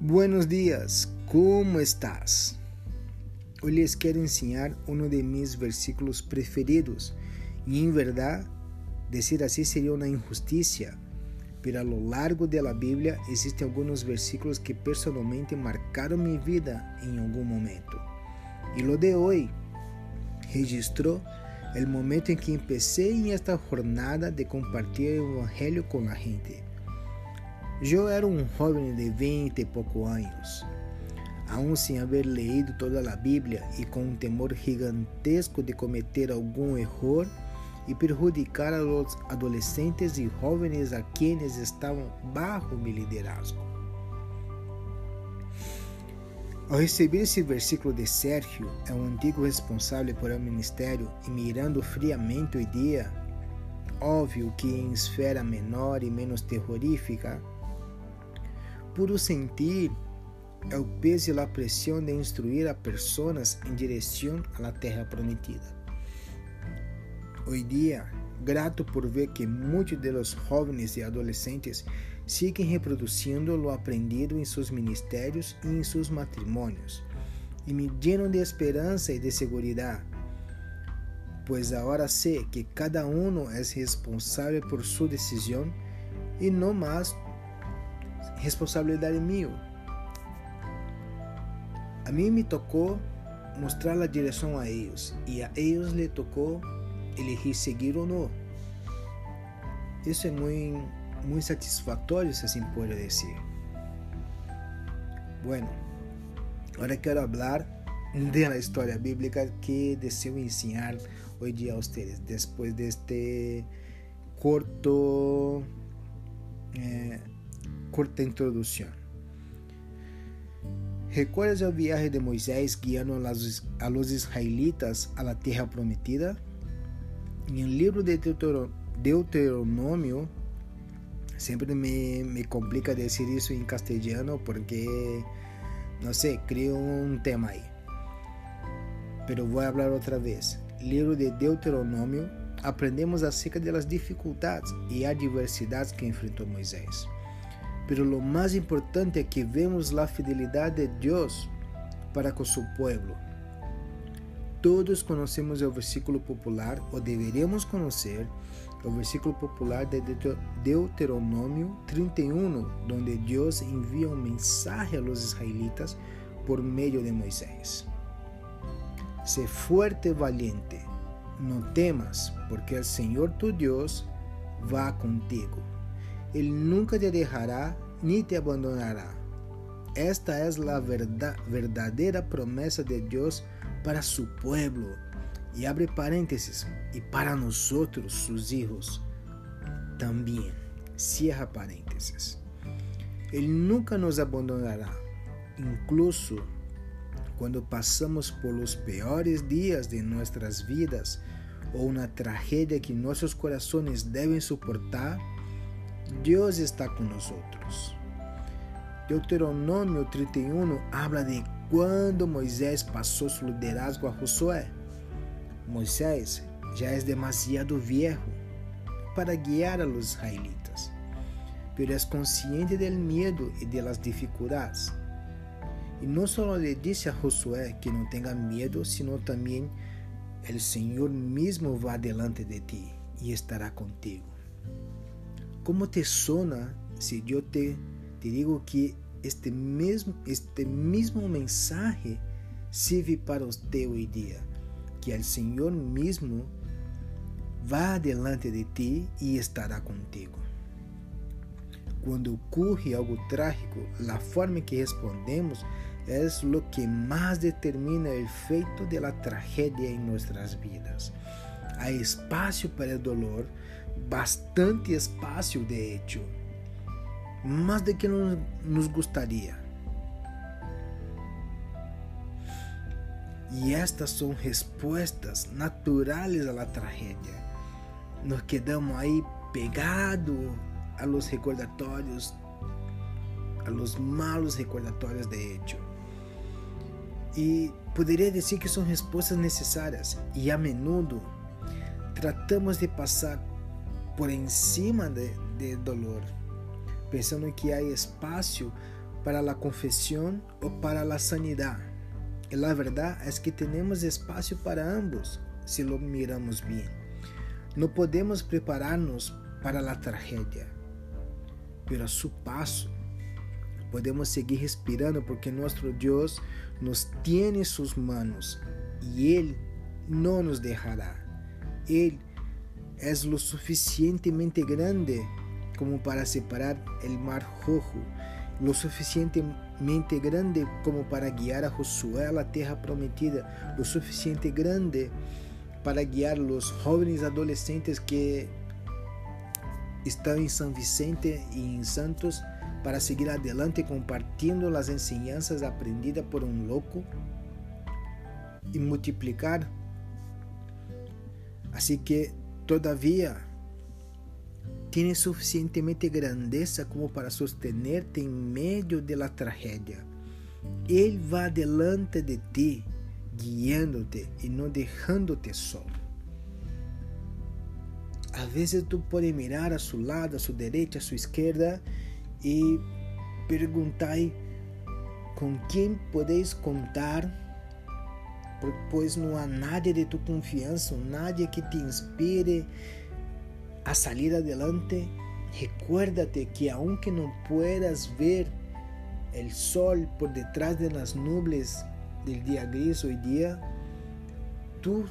Buenos dias, como estás? Hoy les quero ensinar um de mis versículos preferidos e, em verdade, dizer assim seria uma injustiça, pero a lo largo de la Bíblia existem alguns versículos que personalmente marcaram minha vida em algum momento. E lo de hoje registrou o momento em que empecé em esta jornada de compartilhar o evangelho com a gente. Eu era um jovem de 20 e poucos anos, aún sem haver leído toda a Bíblia e com um temor gigantesco de cometer algum erro e perjudicar a los adolescentes e jovens a quienes estavam bajo meu liderazgo. Ao receber esse versículo de Sérgio, é um antigo responsável por el ministério, e mirando friamente o dia, óbvio que em esfera menor e menos terrorífica, puro sentir é o peso e a pressão de instruir a pessoas em direção à terra prometida. Hoje dia, grato por ver que muitos de los jóvenes e adolescentes siguen reproduzindo lo aprendido em seus ministérios e em seus matrimônios, e me lleno de esperança e de segurança, pois agora sei que cada um é responsável por sua decisão e não mais responsabilidade minha. A mim me tocou mostrar a direção a eles e a eles lhe tocou elegir seguir ou não. Isso é muito, muito satisfatório, se assim pode dizer. Bueno, agora quero falar de la história bíblica que deseo ensinar hoje dia a vocês, depois deste corto eh, corta introdução. ¿Recuerdas el viaje de Moisés guiando a los israelitas a la tierra prometida? En el libro de Deuteronomio, sempre me, me complica decir isso em castelhano porque, não sei, crio um tema aí. Pero vou falar outra vez. Livro de Deuteronômio, aprendemos acerca das dificuldades e adversidades que enfrentou Moisés. Pero lo más importante es que vemos la fidelidad de Dios para con su pueblo. Todos conhecemos o versículo popular, ou deveríamos conhecer, o versículo popular de Deuteronômio 31, onde Deus envia um mensagem a los israelitas por meio de Moisés. Sé fuerte valiente, não temas, porque o Senhor tu Deus va contigo. Ele nunca te deixará ni te abandonará. Esta é a verdadeira promessa de Deus para su pueblo. E abre parênteses, e para nós, seus hijos, também. Cierra parênteses. Ele nunca nos abandonará, incluso quando passamos por os piores dias de nossas vidas ou uma tragédia que nossos corações devem suportar Deus está conosco. Deuteronômio 31 habla de quando Moisés passou seu liderazgo a Josué. Moisés já é demasiado viejo para guiar a los israelitas, pero é consciente del medo e de las dificuldades. E não só lhe disse a Josué que não tenha medo, sino também el Senhor mesmo va delante de ti e estará contigo. ¿Cómo te suena si yo te, te digo que este mesmo, este mismo mensaje sirve para usted hoy día? Que el Señor mismo va delante de ti y estará contigo. Quando ocorre algo trágico, a forma que respondemos é o que mais determina o efeito da tragédia em nossas vidas. Há espaço para o dolor, bastante espaço de hecho, mais do que nos gostaria. E estas são respostas naturais à tragédia. Nos quedamos aí pegados a los recordatórios, a los malos recordatórios de hecho. E poderia dizer que são respostas necessárias e a menudo tratamos de passar por encima de, de dolor, pensando que há espaço para la confesión o para la sanidad. Y la verdad es que tenemos espacio para ambos si lo miramos bien. No podemos prepararnos para la tragedia, pero a su paso podemos seguir respirando porque nuestro Dios nos tiene en sus manos y Él no nos dejará. Él es lo suficientemente grande como para separar el mar rojo, lo suficientemente grande como para guiar a Josué a la tierra prometida, lo suficiente grande para guiar los jóvenes adolescentes que están en San Vicente y en Santos para seguir adelante compartiendo las enseñanzas aprendidas por un loco y multiplicar. Así que todavía tienes suficientemente grandeza como para sostenerte en medio de la tragedia. Él va delante de ti, guiándote y no dejándote solo. A veces tú puedes mirar a su lado, a su derecha, a su izquierda y preguntar con quién podéis contar, pues no hay nadie de tu confianza, nadie que te inspire a salir adelante. Recuérdate que aunque no puedas ver el sol por detrás de las nubes del día gris hoy día, tú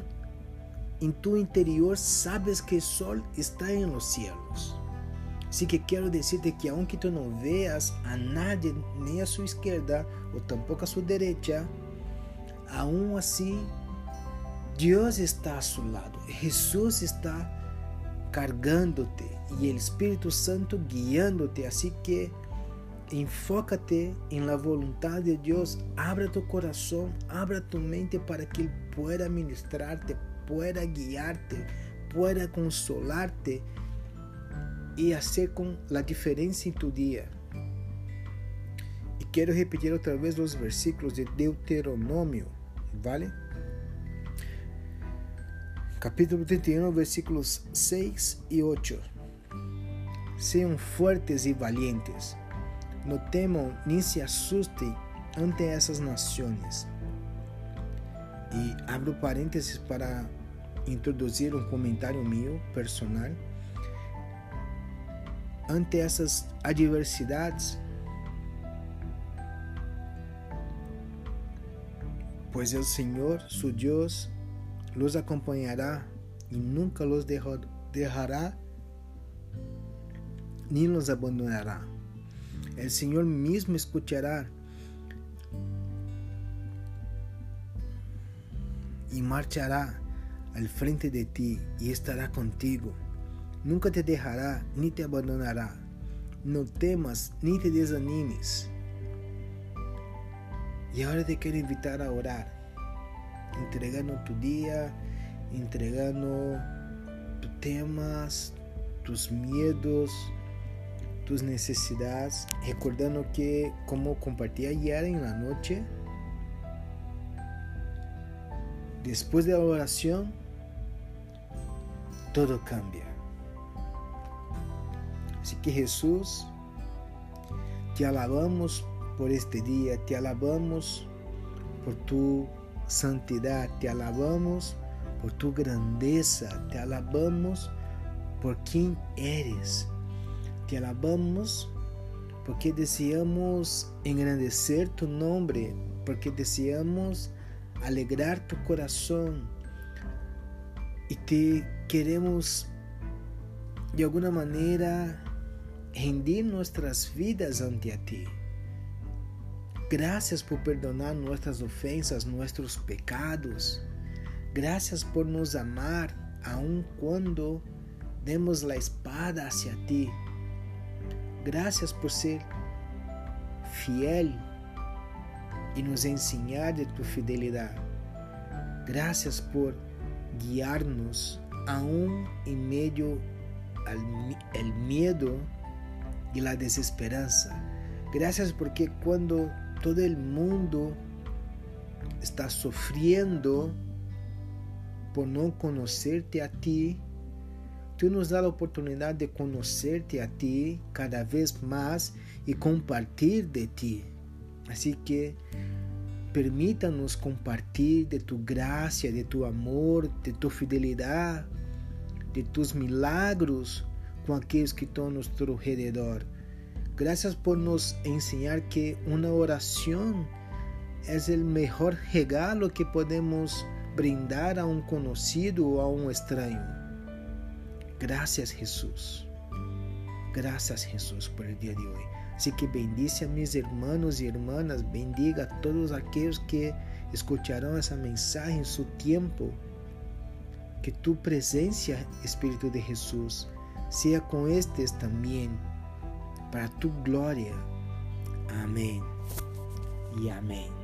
en tu interior sabes que el sol está en los cielos. Así que quiero decirte que aunque tú no veas a nadie ni a su izquierda o tampoco a su derecha, aún así Dios está a su lado. Jesús está cargándote y el Espíritu Santo guiándote. Así que enfócate en la voluntad de Dios. Abra tu corazón, abra tu mente para que Él pueda ministrarte, pueda guiarte, pueda consolarte y hacer con la diferencia en tu día. Y quiero repetir otra vez los versículos de Deuteronomio, ¿vale? Capítulo 31, versículos 6 y 8. Sean fuertes y valientes. No teman ni se asusten ante esas naciones. Y abro paréntesis para introducir un comentario mío personal ante essas adversidades, pois o Senhor, su Deus, los acompanhará e nunca los deixará nem los abandonará. O Senhor mesmo escutará e marchará al frente de ti e estará contigo nunca te dejará ni te abandonará. No temas ni te desanimes. Y ahora te quiero invitar a orar, entregando tu día, entregando tus temas, tus miedos, tus necesidades, recordando que como compartí ayer en la noche, después de la oración, todo cambia. Así que Jesús, te alabamos por este día, te alabamos por tu santidad, te alabamos por tu grandeza, te alabamos por quien eres, te alabamos porque deseamos engrandecer tu nombre, porque deseamos alegrar tu corazón y te queremos de alguna manera rendir nuestras vidas ante a ti. Gracias por perdonar nuestras ofensas, nuestros pecados. Gracias por nos amar aun cuando demos la espada hacia ti. Gracias por ser fiel y nos enseñar de tu fidelidad. Gracias por guiarnos aún en medio al el miedo y la desesperanza. Gracias porque cuando todo el mundo está sufriendo por no conocerte a ti, Tú nos das a oportunidad de conocerte a ti cada vez más y compartir de ti. Así que permítanos compartir de tu gracia, de tu amor, de tu fidelidad, de tus milagros com aqueles que estão a nosso redor. Graças por nos ensinar que uma oração é o melhor regalo que podemos brindar a um conhecido ou a um estranho. Graças, Jesus. Graças, Jesus, por el dia de hoje. Assim que bendice a mis hermanos e hermanas, bendiga a todos aqueles que escucharão essa mensagem em seu tempo. Que tu presença, Espírito de Jesus, seja com estes também, para tu glória. Amém e amém.